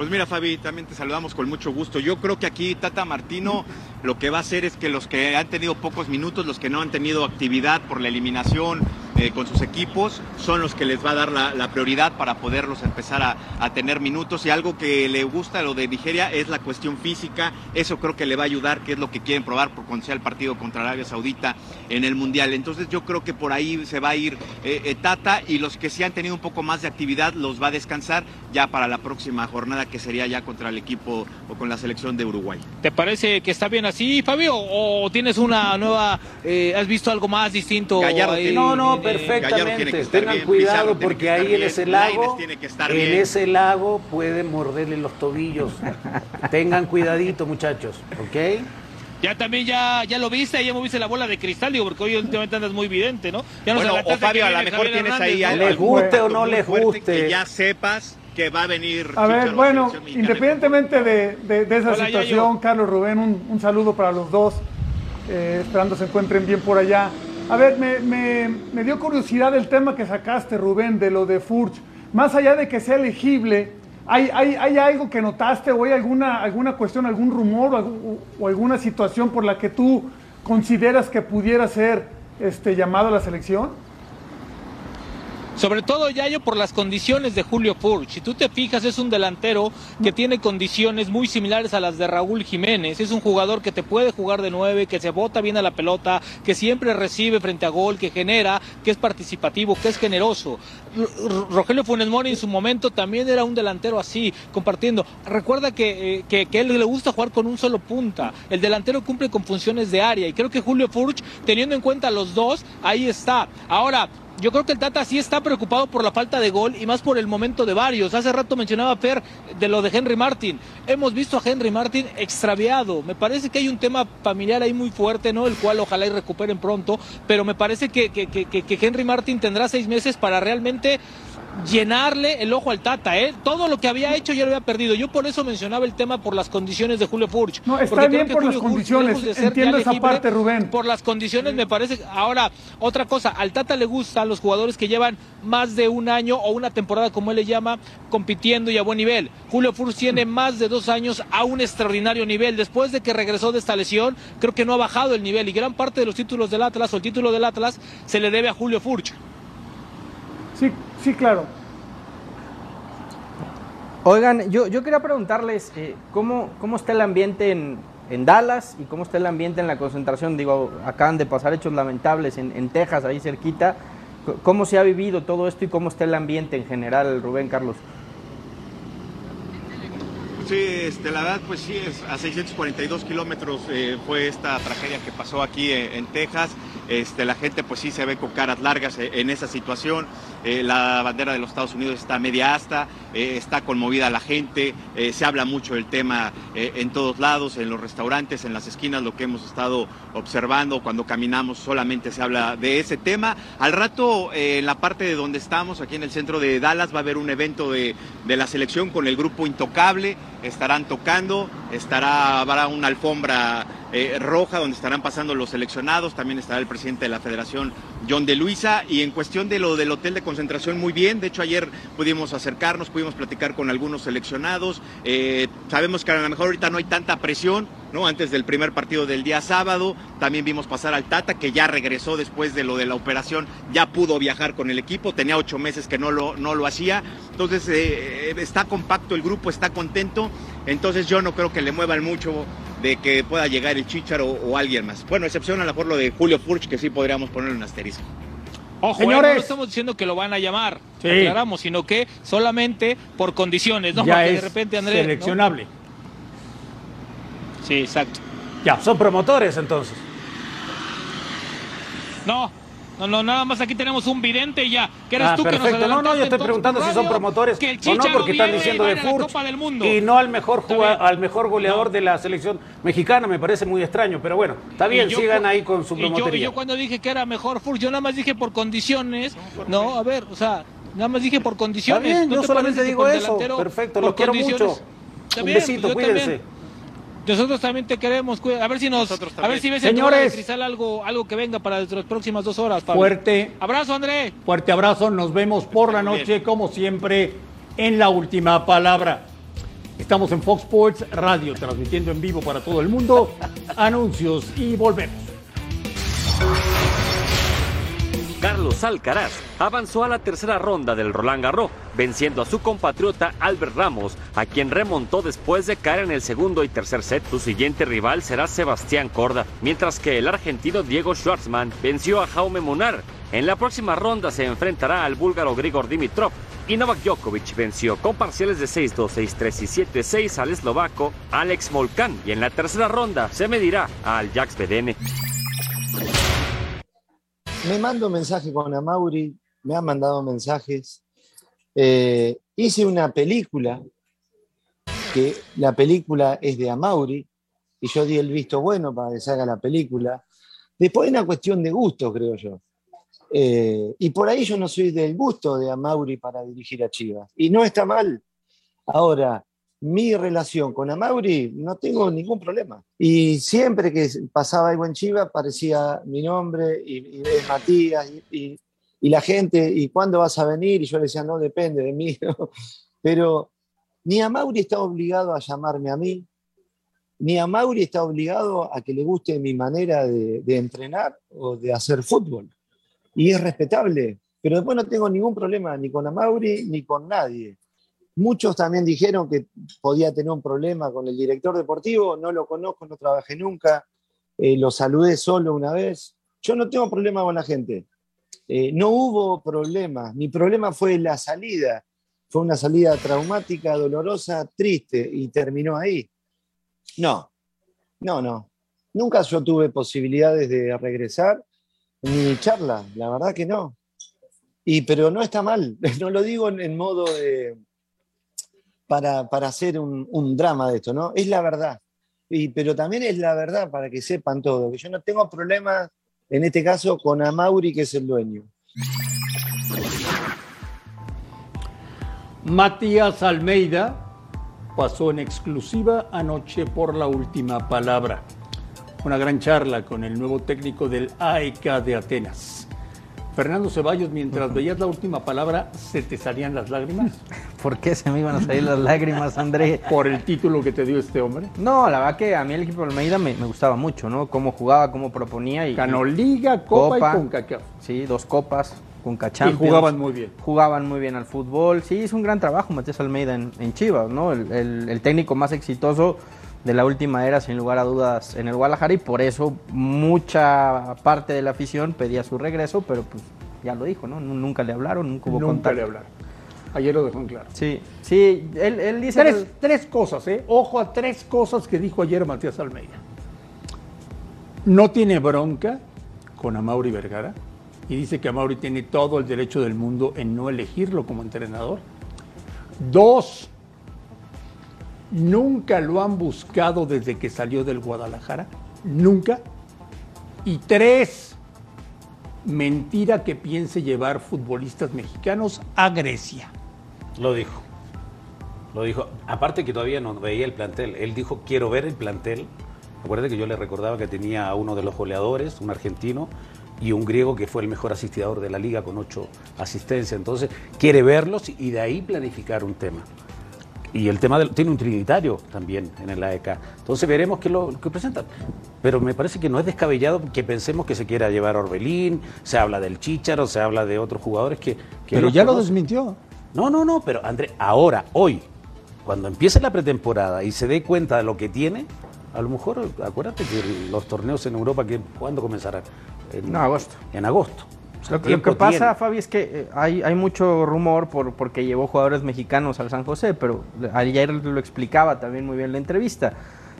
Pues mira, Fabi, también te saludamos con mucho gusto. Yo creo que aquí Tata Martino lo que va a hacer es que los que han tenido pocos minutos, los que no han tenido actividad por la eliminación eh, con sus equipos, son los que les va a dar la, prioridad para poderlos empezar a, tener minutos. Y algo que le gusta lo de Nigeria es la cuestión física. Eso creo que le va a ayudar, que es lo que quieren probar por cuando sea el partido contra Arabia Saudita en el Mundial. Entonces yo creo que por ahí se va a ir eh, eh, Tata y los que sí han tenido un poco más de actividad los va a descansar ya para la próxima jornada que sería ya contra el equipo o con la selección de Uruguay. ¿Te parece que está bien así, Fabio? ¿O tienes una nueva, has visto algo más distinto? no, no, perfectamente. Tengan cuidado porque ahí en ese lago, en ese lago pueden morderle los tobillos. Tengan cuidadito, muchachos, ¿ok? Ya también ya, ya lo viste, ya moviste la bola de cristal, digo, porque hoy últimamente andas muy vidente, ¿no? Ya Bueno, adelantaste o Fabio, a lo mejor Javier tienes Hernández, ahí ¿no? algo Le guste o no muy le fuerte guste. Que ya sepas que va a venir. A ver, Chicharo bueno, independientemente de, de- de esa Hola, situación, Yayo. Carlos Rubén, un, un saludo para los dos, eh, esperando se encuentren bien por allá. A ver, me, me- dio curiosidad el tema que sacaste, Rubén, de lo de Furch. Más allá de que sea elegible, ¿hay, hay, hay algo que notaste o hay alguna, alguna cuestión, algún rumor o, o alguna situación por la que tú consideras que pudiera ser este, llamado a la selección? Sobre todo, Yayo, por las condiciones de Julio Furch. Si tú te fijas, es un delantero que tiene condiciones muy similares a las de Raúl Jiménez. Es un jugador que te puede jugar de nueve, que se bota bien a la pelota, que siempre recibe frente a gol, que genera, que es participativo, que es generoso. Rogelio Funes Mori en su momento también era un delantero así, compartiendo. Recuerda que, eh, que, él le gusta jugar con un solo punta. El delantero cumple con funciones de área y creo que Julio Furch, teniendo en cuenta los dos, ahí está. Ahora, yo creo que el Tata sí está preocupado por la falta de gol y más por el momento de varios. Hace rato mencionaba Fer de lo de Henry Martin. Hemos visto a Henry Martin extraviado. Me parece que hay un tema familiar ahí muy fuerte, ¿no? El cual ojalá y recuperen pronto. Pero me parece que, que, que, que- Henry Martin tendrá seis meses para realmente llenarle el ojo al Tata, ¿eh? Todo lo que había hecho ya lo había perdido. Yo por eso mencionaba el tema por las condiciones de Julio Furch. No, está bien por las Julio Furch, condiciones, ser entiendo esa parte, Rubén. Por las condiciones me parece. Ahora, otra cosa, al Tata le gustan los jugadores que llevan más de un año o una temporada, como él le llama, compitiendo y a buen nivel. Julio Furch tiene más de dos años a un extraordinario nivel. Después de que regresó de esta lesión, creo que no ha bajado el nivel y gran parte de los títulos del Atlas o el título del Atlas se le debe a Julio Furch. Sí, sí, claro. Oigan, yo, yo quería preguntarles eh, ¿cómo, cómo está el ambiente en, en Dallas y cómo está el ambiente en la concentración. Digo, acaban de pasar hechos lamentables en, en Texas, ahí cerquita. ¿Cómo se ha vivido todo esto y cómo está el ambiente en general, Rubén Carlos? Sí, este, la verdad, pues sí, es a 642 kilómetros eh, fue esta tragedia que pasó aquí en, en Texas. Este, la gente, pues sí, se ve con caras largas eh, en esa situación. Eh, la bandera de los Estados Unidos está media asta, eh, está conmovida la gente. se habla mucho del tema en todos lados, en los restaurantes, en las esquinas, lo que hemos estado observando cuando caminamos, solamente se habla de ese tema. Al rato, en la parte de donde estamos, aquí en el centro de Dallas, va a haber un evento de, de la selección con el grupo Intocable estarán tocando, estará, habrá una alfombra eh, roja donde estarán pasando los seleccionados, también estará el presidente de la federación, John de Luisa, y en cuestión de lo del hotel de concentración, muy bien, de hecho ayer pudimos acercarnos, pudimos platicar con algunos seleccionados, eh, sabemos que a lo mejor ahorita no hay tanta presión, ¿no? Antes del primer partido del día sábado, también vimos pasar al Tata, que ya regresó después de lo de la operación, ya pudo viajar con el equipo, tenía ocho meses que no lo, no lo hacía, entonces eh, está compacto el grupo, está contento, entonces yo no creo que le muevan mucho de que pueda llegar el Chicharo o, alguien más. Bueno, excepción a lo mejor lo de Julio Furch, que sí podríamos ponerle un asterisco. Ojo, Señores. eh, no estamos diciendo que lo van a llamar, Sí. aclaramos, sino que solamente por condiciones, ¿no? ya Porque es de repente André. ¿no? seleccionable. Sí, exacto. Ya. Son promotores entonces. No, no, no, nada más aquí tenemos un vidente y ya. ¿Qué eres Ah, tú que nos perfecto. No, no, yo estoy preguntando si son promotores Que el o no, porque están diciendo de Furch Copa del Mundo. y no al mejor bien. al mejor goleador de la selección mexicana. Me parece muy extraño, pero bueno, está bien, yo sigan ahí con su y yo, y promotoría. yo cuando dije que era mejor Furch, yo nada más dije por condiciones. No, a ver, o sea, nada más dije por condiciones. Está bien, ¿No yo te solamente que digo eso. Perfecto, los quiero condiciones? mucho. Está Un bien, besito, pues cuídense. también. Nosotros también te queremos, cuida- a ver si nos, a ver si ves en Señores. de cristal algo, algo que venga para las próximas dos horas. Pablo. Fuerte. Abrazo, André. Fuerte abrazo, nos vemos por la noche, como siempre, en la última palabra. Estamos en Fox Sports Radio, transmitiendo en vivo para todo el mundo. Anuncios y volvemos. Carlos Alcaraz avanzó a la tercera ronda del Roland Garros, venciendo a su compatriota Albert Ramos, a quien remontó después de caer en el segundo y tercer set. Su siguiente rival será Sebastián Corda, mientras que el argentino Diego Schwartzman venció a Jaume Munar. En la próxima ronda se enfrentará al búlgaro Grigor Dimitrov y Novak Djokovic venció con parciales de 6-2, 6-3 y 7-6 al eslovaco Alex Molcan y en la tercera ronda se medirá al Jax Bedene. Me mando mensaje con Amauri, me han mandado mensajes. Eh, hice una película, que la película es de Amauri, y yo di el visto bueno para que se haga la película. Después hay una cuestión de gusto, creo yo. Eh, y por ahí yo no soy del gusto de Amauri para dirigir a Chivas. Y no está mal. Ahora, mi relación con Amauri no tengo ningún problema. Y siempre que pasaba algo en Chivas aparecía mi nombre y, y Matías y, la gente, ¿y cuándo vas a venir? Y yo le decía, no, depende de mí. Pero ni Amauri está obligado a llamarme a mí, ni Amauri está obligado a que le guste mi manera de, de entrenar o de hacer fútbol. Y es respetable. Pero después no tengo ningún problema ni con Amauri ni con nadie. Muchos también dijeron que podía tener un problema con el director deportivo, no lo conozco, no trabajé nunca, eh, lo saludé solo una vez. Yo no tengo problema con la gente. Eh, no hubo problema, mi problema fue la salida. Fue una salida traumática, dolorosa, triste y terminó ahí. No, no, no. Nunca yo tuve posibilidades de regresar ni charla, la verdad que no. Y, pero no está mal, no lo digo en, en modo de, para, para hacer un, un drama de esto, ¿no? Es la verdad. Y, pero también es la verdad para que sepan todo, que yo no tengo problemas, en este caso, con Amauri, que es el dueño. Matías Almeida pasó en exclusiva anoche por la última palabra. Una gran charla con el nuevo técnico del AEK de Atenas. Fernando Ceballos, mientras veías la última palabra, ¿se te salían las lágrimas? ¿Por qué se me iban a salir las lágrimas, André? ¿Por el título que te dio este hombre? No, la verdad que a mí el equipo de Almeida me, me gustaba mucho, ¿no? Cómo jugaba, cómo proponía. Y, Ganó Liga, Copa, y CONCACAF. Sí, dos copas, con Y jugaban muy bien. Jugaban muy bien al fútbol. Sí, hizo un gran trabajo Matías Almeida en, en Chivas, ¿no? El, el- el técnico más exitoso de la última era, sin lugar a dudas, en el Guadalajara y por eso mucha parte de la afición pedía su regreso, pero pues ya lo dijo, ¿no? Nu- Nunca le hablaron, nunca hubo Nunca contacto. le hablaron. Ayer lo dejó en claro. Sí, sí, él, él dice... Tres, que- tres cosas, ¿eh? Ojo a tres cosas que dijo ayer Matías Almeida. No tiene bronca con Amauri Vergara y dice que Amauri tiene todo el derecho del mundo en no elegirlo como entrenador. Dos, nunca lo han buscado desde que salió del Guadalajara. Nunca. Y tres, mentira que piense llevar futbolistas mexicanos a Grecia. Lo dijo. Lo dijo. Aparte que todavía no veía el plantel. Él dijo, quiero ver el plantel. Acuérdate que yo le recordaba que tenía a uno de los goleadores, un argentino, y un griego que fue el mejor asistidor de la liga con ocho asistencias. Entonces, quiere verlos y de ahí planificar un tema. Y el tema del, tiene un trinitario también en el AEK. Entonces veremos qué lo que presentan. Pero me parece que no es descabellado que pensemos que se quiera llevar a Orbelín, se habla del Chícharo, se habla de otros jugadores que... que Pero ya lo desmintió. No, no, no, pero André, ahora, hoy, cuando empiece la pretemporada y se dé cuenta de lo que tiene, a lo mejor, acuérdate que los torneos en Europa, que, ¿cuándo comenzarán? En No, agosto. En agosto. O sea, Lo, que- lo tiempo que pasa, tiene. Fabi, es que eh, hay, hay mucho rumor por, porque llevó jugadores mexicanos al San José, pero ayer lo explicaba también muy bien en la entrevista.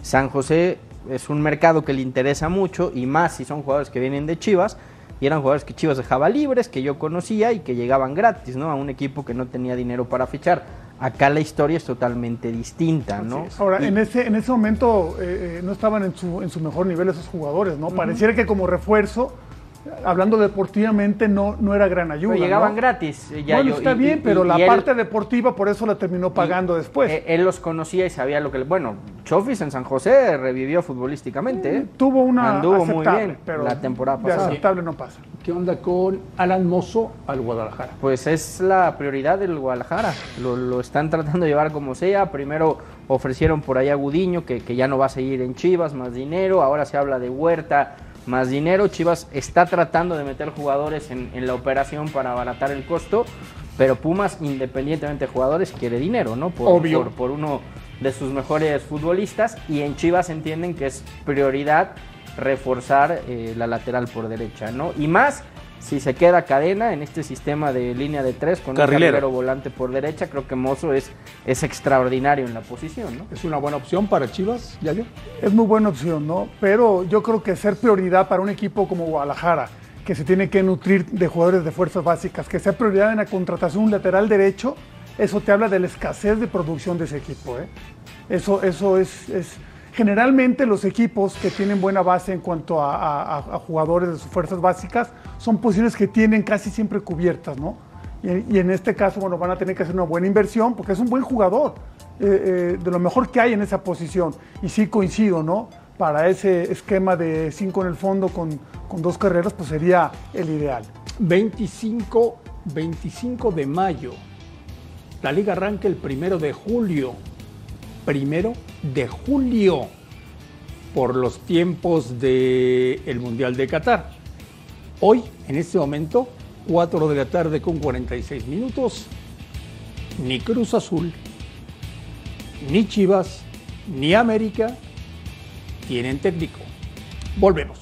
San José es un mercado que le interesa mucho y más si son jugadores que vienen de Chivas y eran jugadores que Chivas dejaba libres, que yo conocía y que llegaban gratis, ¿no? A un equipo que no tenía dinero para fichar. Acá la historia es totalmente distinta, ¿no? Ahora, Y- en ese, en ese momento eh, eh, no estaban en su, en su mejor nivel esos jugadores, ¿no? Pareciera que como refuerzo, hablando deportivamente, no, no era gran ayuda. Pero llegaban ¿no? gratis. eh, ya bueno, yo- está y- bien, y- pero y la él- parte deportiva por eso la terminó pagando después. Eh, él los conocía y sabía lo que... Bueno, Chofis en San José revivió futbolísticamente. ¿eh? Tuvo una Anduvo muy aceptable, bien pero la temporada de pasada. aceptable no pasa. ¿Qué onda con Alan Mozo al Guadalajara? Pues es la prioridad del Guadalajara. Lo, lo están tratando de llevar como sea. Primero ofrecieron por ahí a Gudiño, que, que ya no va a seguir en Chivas, más dinero. Ahora se habla de Huerta, más dinero. Chivas está tratando de meter jugadores en, en la operación para abaratar el costo. Pero Pumas, independientemente de jugadores, quiere dinero, ¿no? Por, Obvio. por- por uno de sus mejores futbolistas. Y en Chivas entienden que es prioridad reforzar eh, la lateral por derecha, ¿no? Y más si se queda cadena en este sistema de línea de tres con Carrilero. un carrilero volante por derecha, creo que Mozo es, es extraordinario en la posición, ¿no? ¿Es una buena opción para Chivas, Yayo? Es muy buena opción, ¿no? Pero yo creo que ser prioridad para un equipo como Guadalajara, que se tiene que nutrir de jugadores de fuerzas básicas, que sea prioridad en la contratación un lateral derecho, eso te habla de la escasez de producción de ese equipo, ¿eh? Eso, eso es, es, Generalmente los equipos que tienen buena base en cuanto a, jugadores de sus fuerzas básicas son posiciones que tienen casi siempre cubiertas, ¿no? Y, en este caso, bueno, van a tener que hacer una buena inversión porque es un buen jugador, eh, eh, de lo mejor que hay en esa posición. Y sí coincido, ¿no? Para ese esquema de cinco en el fondo con, con dos carreras, pues sería el ideal. 25, 25 de mayo. La liga arranca el primero de julio. Primero de julio. Por los tiempos del Mundial de Qatar. Hoy, en este momento, 4 de la tarde con 46 minutos. Ni Cruz Azul, ni Chivas, ni América tienen técnico. Volvemos.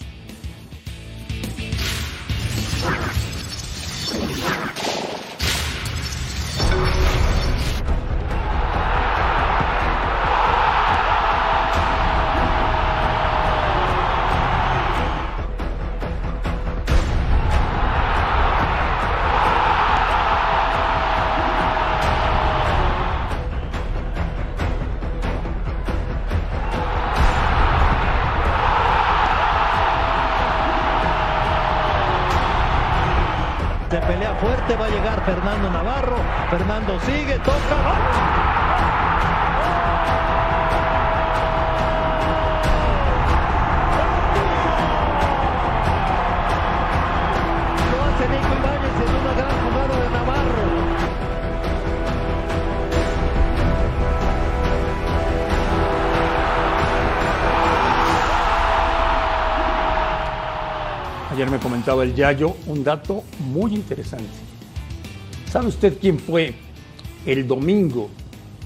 Ayer me comentaba el Yayo un dato muy interesante. ¿Sabe usted quién fue el domingo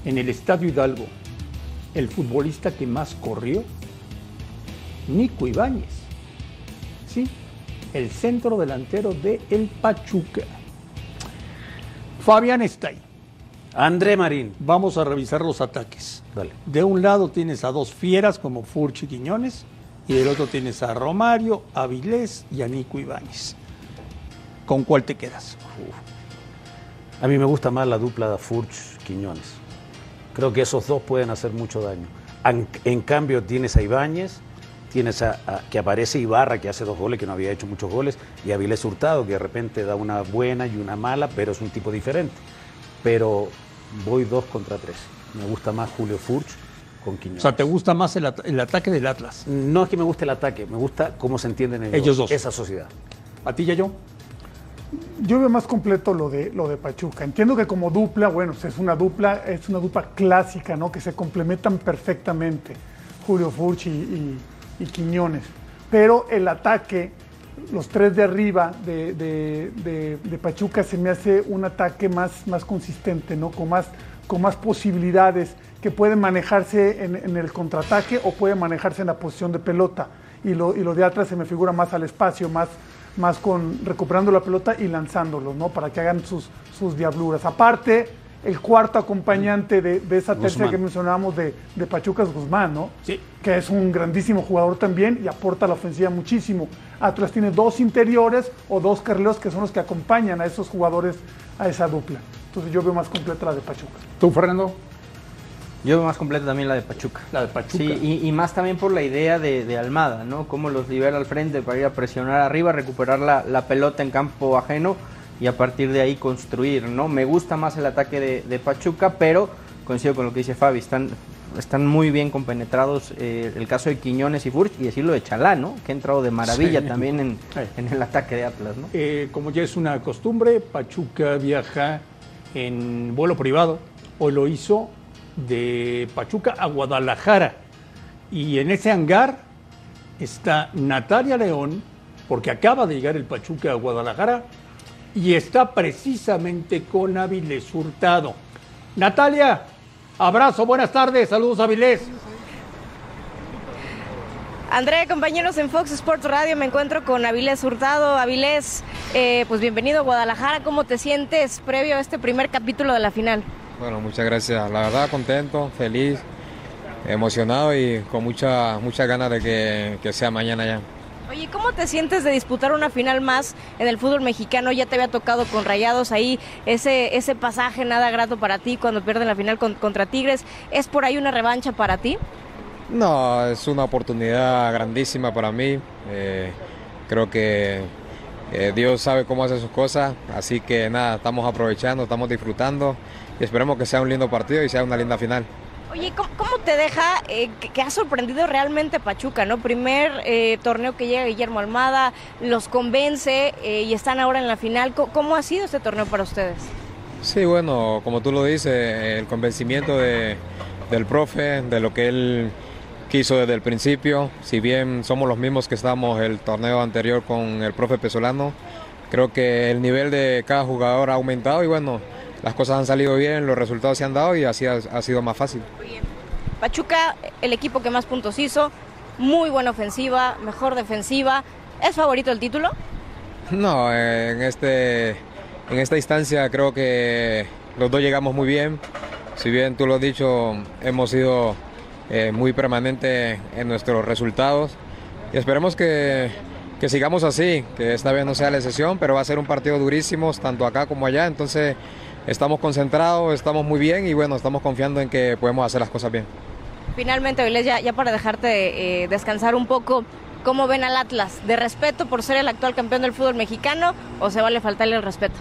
en el Estadio Hidalgo el futbolista que más corrió? Nico Ibáñez. Sí, el centro delantero de El Pachuca. Fabián está ahí. André Marín. Vamos a revisar los ataques. Dale. De un lado tienes a dos fieras como Furchi Quiñones y del otro tienes a Romario, a Vilés y a Nico Ibáñez. ¿Con cuál te quedas? A mí me gusta más la dupla de Furch Quiñones. Creo que esos dos pueden hacer mucho daño. En, cambio, tienes a Ibáñez, tienes a, a- que aparece Ibarra, que hace dos goles, que no había hecho muchos goles, y a Vilés Hurtado, que de repente da una buena y una mala, pero es un tipo diferente. Pero voy dos contra tres. Me gusta más Julio Furch con O Quiñones. sea, ¿te gusta más el, at- el ataque del Atlas? No es que me guste el ataque, me gusta cómo se entienden ellos, Ellos dos. esa sociedad. ¿A ti, yo? Yo veo más completo lo de, lo de Pachuca. Entiendo que como dupla, bueno, pues es una dupla, es una dupla clásica, ¿no? Que se complementan perfectamente, Julio Furchi y, y- y Quiñones. Pero el ataque, los tres de arriba de, de- de- de Pachuca se me hace un ataque más, más consistente, ¿no? Con más, con más posibilidades que pueden manejarse en, en el contraataque o pueden manejarse en la posición de pelota. Y lo, y lo de atrás se me figura más al espacio, más, más con recuperando la pelota y lanzándolos, ¿no? Para que hagan sus, sus diabluras. Aparte, el cuarto acompañante de, de esa tercera Guzmán. que mencionábamos de, de Pachuca es Guzmán, ¿no? Sí. Que es un grandísimo jugador también y aporta a la ofensiva muchísimo. Atlas tiene dos interiores o dos carrileros que son los que acompañan a esos jugadores a esa dupla. Entonces yo veo más completa la de Pachuca. ¿Tú, Fernando? Yo veo más completa también la de Pachuca. La de Pachuca. Sí, y, y más también por la idea de, de Almada, ¿no? Cómo los libera al frente para ir a presionar arriba, recuperar la, la pelota en campo ajeno y a partir de ahí construir, ¿no? Me gusta más el ataque de, de Pachuca, pero coincido con lo que dice Fabi, están, están muy bien compenetrados eh, el caso de Quiñones y Furch y decirlo de Chalá, ¿no? Que ha entrado de maravilla Sí. también en el ataque de Atlas, ¿no? Eh, como ya es una costumbre, Pachuca viaja en vuelo privado. Hoy lo hizo de Pachuca a Guadalajara. Y en ese hangar está Natalia León, porque acaba de llegar el Pachuca a Guadalajara, y está precisamente con Avilés Hurtado. Natalia, abrazo, buenas tardes, saludos Avilés. André, compañeros en Fox Sports Radio, me encuentro con Avilés Hurtado. Avilés, eh, pues bienvenido a Guadalajara. ¿Cómo te sientes previo a este primer capítulo de la final? Bueno, muchas gracias. La verdad, contento, feliz, emocionado y con mucha, muchas ganas de que, que sea mañana ya. Oye, ¿cómo te sientes de disputar una final más en el fútbol mexicano? Ya te había tocado con Rayados ahí ese, ese pasaje nada grato para ti cuando pierden la final con- contra Tigres. ¿Es por ahí una revancha para ti? No, es una oportunidad grandísima para mí. Eh, creo que eh, Dios sabe cómo hace sus cosas, así que nada, estamos aprovechando, estamos disfrutando y esperemos que sea un lindo partido y sea una linda final. Oye, ¿cómo, cómo te deja eh, que, que ha sorprendido realmente Pachuca, no? Primer eh, torneo que llega Guillermo Almada, los convence y están ahora en la final. ¿Cómo, cómo ha sido este torneo para ustedes? Sí, bueno, como tú lo dices, el convencimiento de- del profe, de lo que él quiso desde el principio, si bien somos los mismos que estábamos el torneo anterior con el profe Pesolano, creo que el nivel de cada jugador ha aumentado y bueno, las cosas han salido bien, los resultados se han dado y así ha, ha sido más fácil. Pachuca, el equipo que más puntos hizo, muy buena ofensiva, mejor defensiva. ¿Es favorito el título? No, en, este, en esta instancia creo que los dos llegamos muy bien. Si bien tú lo has dicho, hemos sido eh, muy permanentes en nuestros resultados. Y esperemos que, que sigamos así, que esta vez no sea la excepción, pero va a ser un partido durísimo, tanto acá como allá. Entonces estamos concentrados, estamos muy bien y bueno, estamos confiando en que podemos hacer las cosas bien. Finalmente, Avilés, ya, ya para dejarte eh, descansar un poco, ¿cómo ven al Atlas? ¿De respeto por ser el actual campeón del fútbol mexicano o se vale faltarle el respeto?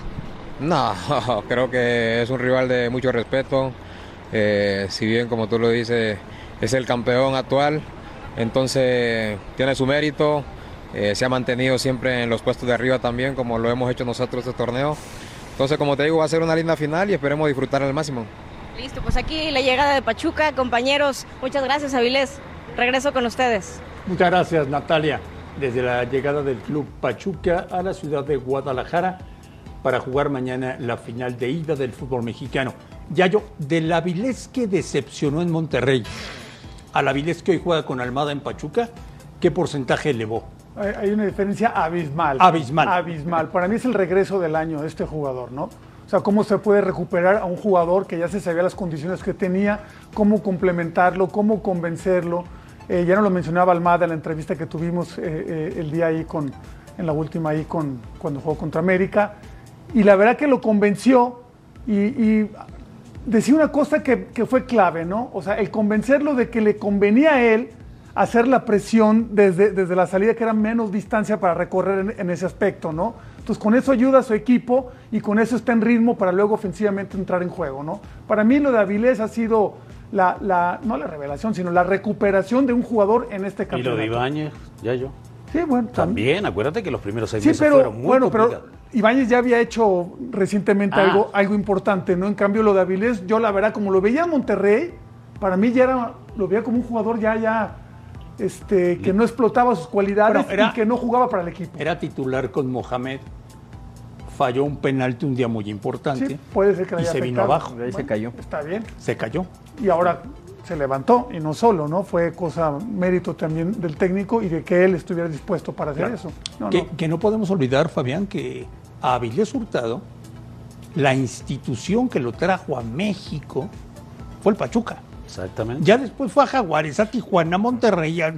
No, creo que es un rival de mucho respeto. Eh, si bien, como tú lo dices, es el campeón actual, entonces tiene su mérito. eh, se ha mantenido siempre en los puestos de arriba también, como lo hemos hecho nosotros este torneo. Entonces, como te digo, va a ser una linda final y esperemos disfrutar al máximo. Listo, pues aquí la llegada de Pachuca, compañeros. Muchas gracias, Avilés. Regreso con ustedes. Muchas gracias, Natalia. Desde la llegada del club Pachuca a la ciudad de Guadalajara para jugar mañana la final de ida del fútbol mexicano. Yayo, del Avilés que decepcionó en Monterrey al Avilés que hoy juega con Almada en Pachuca, ¿qué porcentaje elevó? Hay, una diferencia abismal. Abismal. Abismal. Para mí es el regreso del año de este jugador, ¿no? O sea, cómo se puede recuperar a un jugador que ya se sabía las condiciones que tenía, cómo complementarlo, cómo convencerlo. Eh, ya no lo mencionaba Almada en la entrevista que tuvimos eh, eh, el día ahí con, en la última ahí con, cuando jugó contra América. Y la verdad que lo convenció y, y decía una cosa que, que fue clave, ¿no? O sea, el convencerlo de que le convenía a él hacer la presión desde, desde la salida, que era menos distancia para recorrer en, en ese aspecto, ¿no? Entonces, con eso ayuda a su equipo y con eso está en ritmo para luego ofensivamente entrar en juego, ¿no? Para mí lo de Avilés ha sido la, la no la revelación, sino la recuperación de un jugador en este Y lo campeonato. de Ibáñez, Yayo. Sí, bueno, También, acuérdate que los primeros seis Sí, meses pero fueron muy bueno, pero. Ibáñez ya había hecho recientemente Ah. algo, algo importante, ¿no? En cambio, lo de Avilés, yo la verdad, como lo veía en Monterrey, para mí ya era, lo veía como un jugador ya, ya, este, que no explotaba sus cualidades Bueno, era- y que no jugaba para el equipo. Era titular con Mohamed, falló un penalti un día muy importante Sí, puede ser que le y se vino abajo. Bueno, Está bien. Se cayó. Y ahora se levantó, y no solo, ¿no? Fue cosa, mérito también del técnico y de que él estuviera dispuesto para hacer Claro. eso. No, que, no. que no podemos olvidar, Fabián, que a Avilés Hurtado, la institución que lo trajo a México fue el Pachuca. Exactamente. Ya después fue a Jaguares, a Tijuana, a Monterrey, a-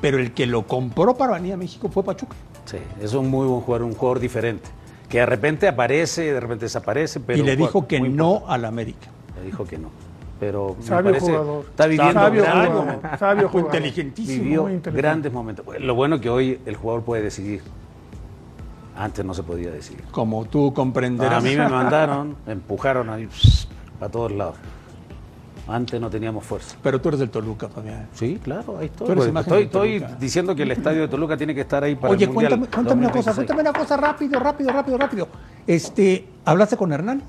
pero el que lo compró para venir a México fue Pachuca. Sí, es un muy buen jugador, un jugador diferente. Que de repente aparece, de repente desaparece, pero y le dijo que no al América. Le dijo que no. Pero me Sabio parece jugador. está viviendo Sabio jugador. Sabio jugador. inteligentísimo, Vivió muy inteligente. grandes momentos. Lo bueno que hoy el jugador puede decidir. Antes no se podía decidir. Como tú comprenderás. A mí me mandaron, me empujaron ahí a todos lados. Antes no teníamos fuerza. Pero tú eres del Toluca, Fabián. Sí, claro, ahí estoy. Pues, estoy, diciendo que el estadio de Toluca tiene que estar ahí para Oye, el Mundial cuéntame, cuéntame una cosa, 2026. cuéntame una cosa rápido, rápido, rápido, rápido. Este, ¿hablaste con Hernán?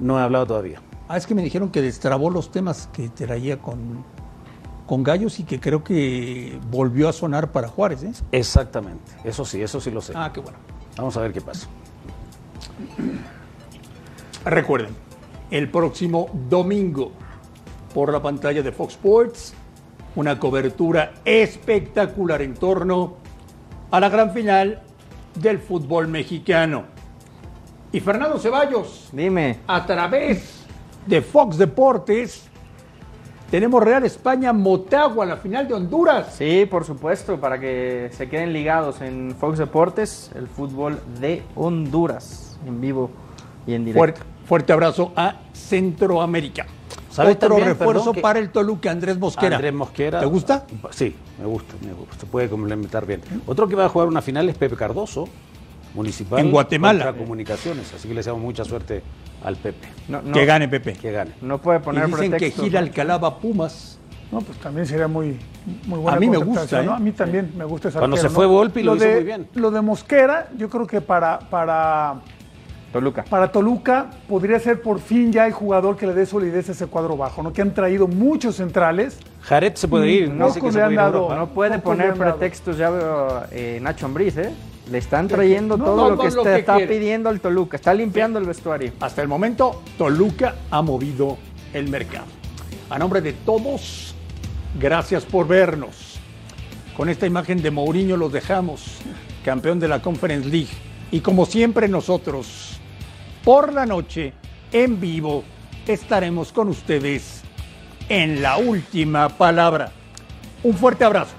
No he hablado todavía. Ah, es que me dijeron que destrabó los temas que traía con, con Gallos y que creo que volvió a sonar para Juárez, ¿eh? Exactamente. Eso sí, eso sí lo sé. Ah, qué bueno. Vamos a ver qué pasa. Recuerden, el próximo domingo, por la pantalla de Fox Sports, una cobertura espectacular en torno a la gran final del fútbol mexicano. Y Fernando Ceballos, Dime. a través de Fox Deportes, tenemos Real España Motagua, la final de Honduras. Sí, por supuesto, para que se queden ligados en Fox Deportes, el fútbol de Honduras, en vivo y en directo. Fuerte, fuerte abrazo a Centroamérica. ¿Sabes otro también, refuerzo perdón, que- para el Toluca, Andrés Mosquera. Andrés Mosquera. ¿Te gusta? Sí, me gusta, me gusta. Se puede complementar bien. Otro que va a jugar una final es Pepe Cardoso, municipal. En Guatemala. contra Comunicaciones. Así que le deseamos mucha suerte al Pepe. No, no. Que gane Pepe. Que gane. No puede Y poner dicen que gira. Alcalá va a Pumas. No, pues también sería muy, muy buena A mí me gusta, ¿eh? ¿no? A mí también me gusta esa Cuando se fue Volpi lo hizo de, muy bien. Lo de Mosquera, yo creo que para, para, Toluca. para Toluca podría ser por fin ya el jugador que le dé solidez a ese cuadro bajo, ¿no? Que han traído muchos centrales. Jared se puede ir. No, que se han puede ir dado-. No puede poner pretextos, ya veo eh, Nacho Ambriz, ¿eh? Le están trayendo No, todo no, lo que, lo está, que está quiere. pidiendo el Toluca, está limpiando el vestuario. Hasta el momento, Toluca ha movido el mercado. A nombre de todos, gracias por vernos. Con esta imagen de Mourinho los dejamos, campeón de la Conference League. Y como siempre nosotros, por la noche, en vivo, estaremos con ustedes en la última palabra. Un fuerte abrazo.